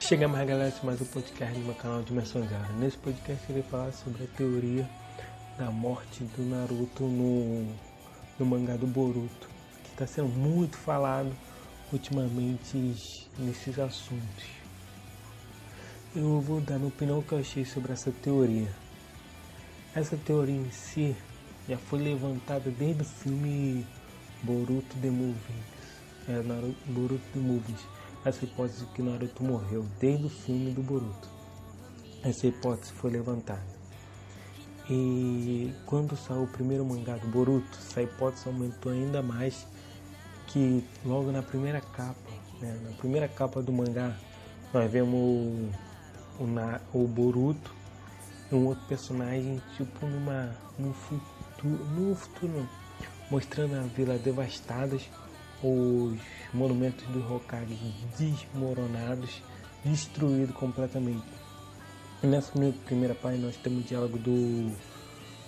Chega mais galera, esse é mais um podcast do meu canal Dimensão Zero. Nesse podcast eu irei falar sobre a teoria da morte do Naruto no, no mangá do Boruto, que está sendo muito falado ultimamente nesses assuntos. Eu vou dar minha opinião que eu achei sobre essa teoria. Essa teoria em si já foi levantada desde o filme Boruto The Movies. É, Naruto, Boruto The Movies. Essa hipótese que Naruto morreu desde o filme do Boruto. Essa hipótese foi levantada. E quando saiu o primeiro mangá do Boruto, essa hipótese aumentou ainda mais que logo na primeira capa, né, na primeira capa do mangá, nós vemos o, o, Na- o Boruto um outro personagem tipo numa num futuro, no futuro não, mostrando a vila devastadas, os monumentos do Hokage desmoronados, destruídos completamente. E nessa primeira- página nós temos o diálogo do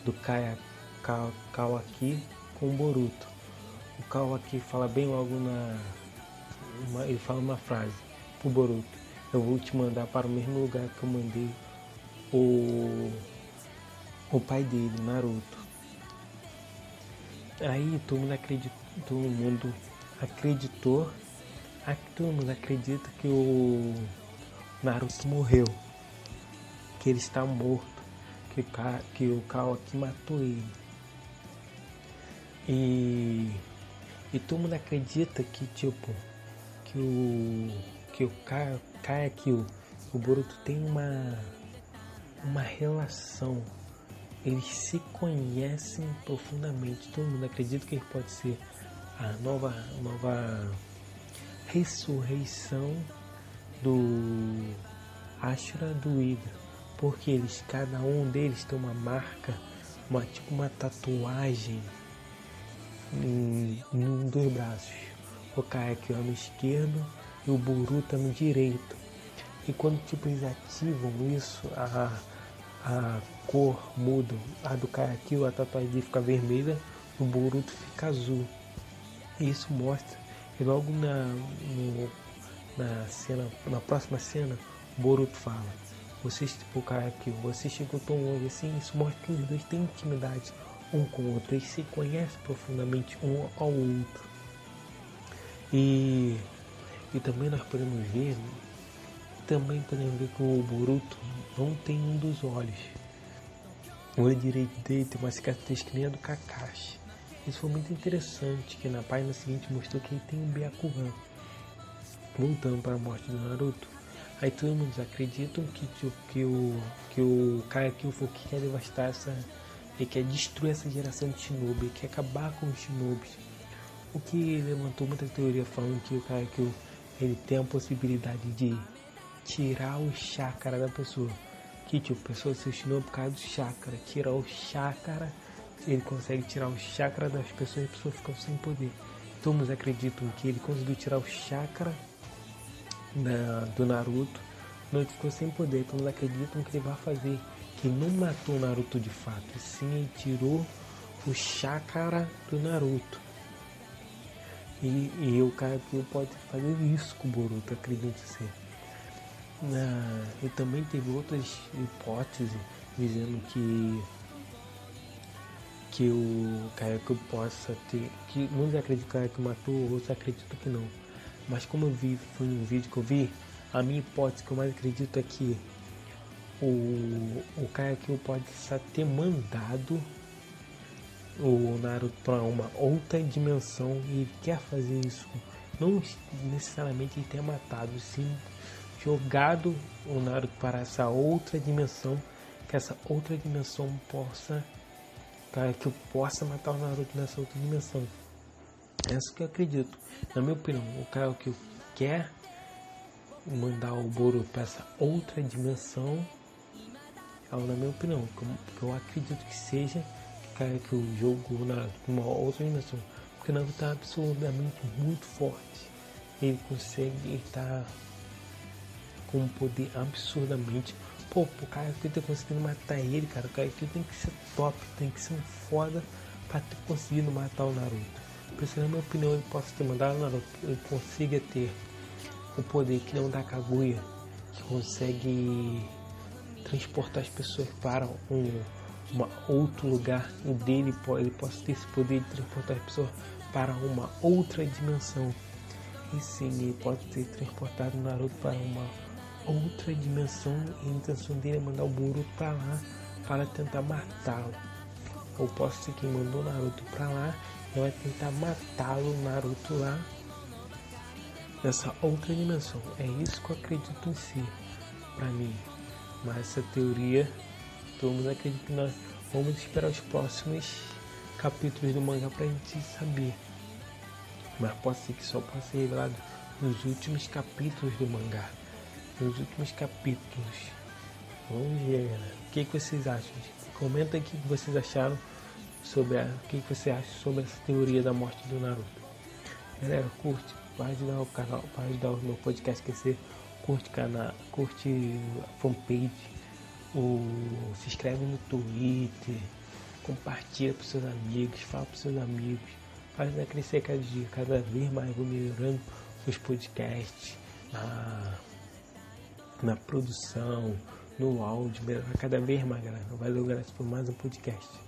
do Kaya Ka- Kawaki com o Boruto. O Kawaki fala bem logo na uma- ele fala uma frase pro Boruto. Eu vou te mandar para o mesmo lugar que eu mandei o o pai dele, Naruto. Aí todo mundo acreditou, todo mundo acreditou, todo mundo acredita que o Naruto morreu, que ele está morto, que que o Kawaki matou ele. E, e todo mundo acredita que tipo que o que o Ka- Kayaki, o, o Boruto tem uma uma relação eles se conhecem profundamente. Todo mundo acredita que ele pode ser a nova, nova ressurreição do Ashura do Hydra. Porque eles, cada um deles tem uma marca, uma, tipo uma tatuagem em, em um dos braços. O Kayak é no esquerdo e o Boruto no direito. E quando tipo, eles ativam isso, a, a cor muda. A do Karakyu, a tatuagem fica vermelha, o Boruto fica azul. Isso mostra. E logo na, no- na cena, na próxima cena, o Boruto fala. Você, tipo, o Karakyu, você chegou tão longe assim, isso mostra que os dois têm intimidade um com o outro. Eles se conhecem profundamente um ao outro. E, e também nós podemos ver também podemos ver que o Boruto não tem um dos olhos. O olho direito dele tem uma cicatriz que nem a do Kakashi. Isso foi muito interessante, que na página seguinte mostrou que ele tem um Byakugan. Voltando para a morte do Naruto. Aí todo mundo acreditam que, que o que o que quer devastar essa... Ele quer destruir essa geração de Shinobi, ele quer acabar com os Shinobis. O que levantou muita teoria falando que o Karakyu ele tem a possibilidade de tirar o chakra da pessoa. Que tipo, a pessoa se ensinou por causa do chakra. Tirar o chakra, ele consegue tirar o chakra das pessoas e as pessoas ficam sem poder. Todos acreditam que ele conseguiu tirar o chakra da, do Naruto, não ficou sem poder. Todos acreditam que ele vai fazer. Que não matou o Naruto de fato, sim ele tirou o chakra do Naruto. E, e o que pode fazer isso com o Boruto, acredito ser. Ah, e também teve outras hipóteses dizendo que que o Kayako possa ter. que muitos acreditam que o Kayako matou, outros acreditam que não. Mas como eu vi, foi um vídeo que eu vi, a minha hipótese que eu mais acredito é que o, o Kayako pode ter mandado o Naruto para uma outra dimensão e ele quer fazer isso. Não necessariamente ele tenha matado, sim jogado o Naruto para essa outra dimensão, que essa outra dimensão possa, que eu possa matar o Naruto nessa outra dimensão. É isso que eu acredito. Na minha opinião, o cara que quer mandar o Boruto para essa outra dimensão, é na minha opinião, que eu, acredito que seja que cara que o jogo na uma outra dimensão, porque o Naruto está absurdamente muito forte. Ele consegue, ele tá com um poder absurdamente. Pô, o cara que ter conseguido matar ele, cara, o cara que tem que ser top, tem que ser um foda pra ter conseguido matar o Naruto. Porque na minha opinião ele possa ter mandado Naruto, ele consiga ter o poder que não dá Kaguya, que consegue transportar as pessoas para um uma outro lugar e dele ele possa ter esse poder de transportar as pessoas para uma outra dimensão. E sim, ele pode ter transportado o Naruto para uma outra dimensão e a intenção dele é mandar o Boruto para lá para tentar matá-lo. Ou posso ser quem mandou Naruto para lá e vai tentar matá-lo, Naruto lá nessa outra dimensão. É isso que eu acredito em si, para mim. Mas essa teoria, todo mundo acredita que nós vamos esperar os próximos capítulos do mangá pra gente saber. Mas pode ser que só possa ser revelado nos últimos capítulos do mangá. Nos últimos capítulos. Vamos ver, galera. O que, que vocês acham? Comenta aqui o que vocês acharam sobre a, o que, que você acha sobre essa teoria da morte do Naruto. Galera, curte, vai ajudar o canal, vai ajudar o meu podcast crescer. Curte canal, curte a fanpage, o, se inscreve no Twitter, compartilha para seus amigos, fala para seus amigos, faz crescer cada dia, cada vez mais vou melhorando os podcasts, na, na produção, no áudio, melhorar cada vez mais, galera. Valeu, galera, por mais um podcast.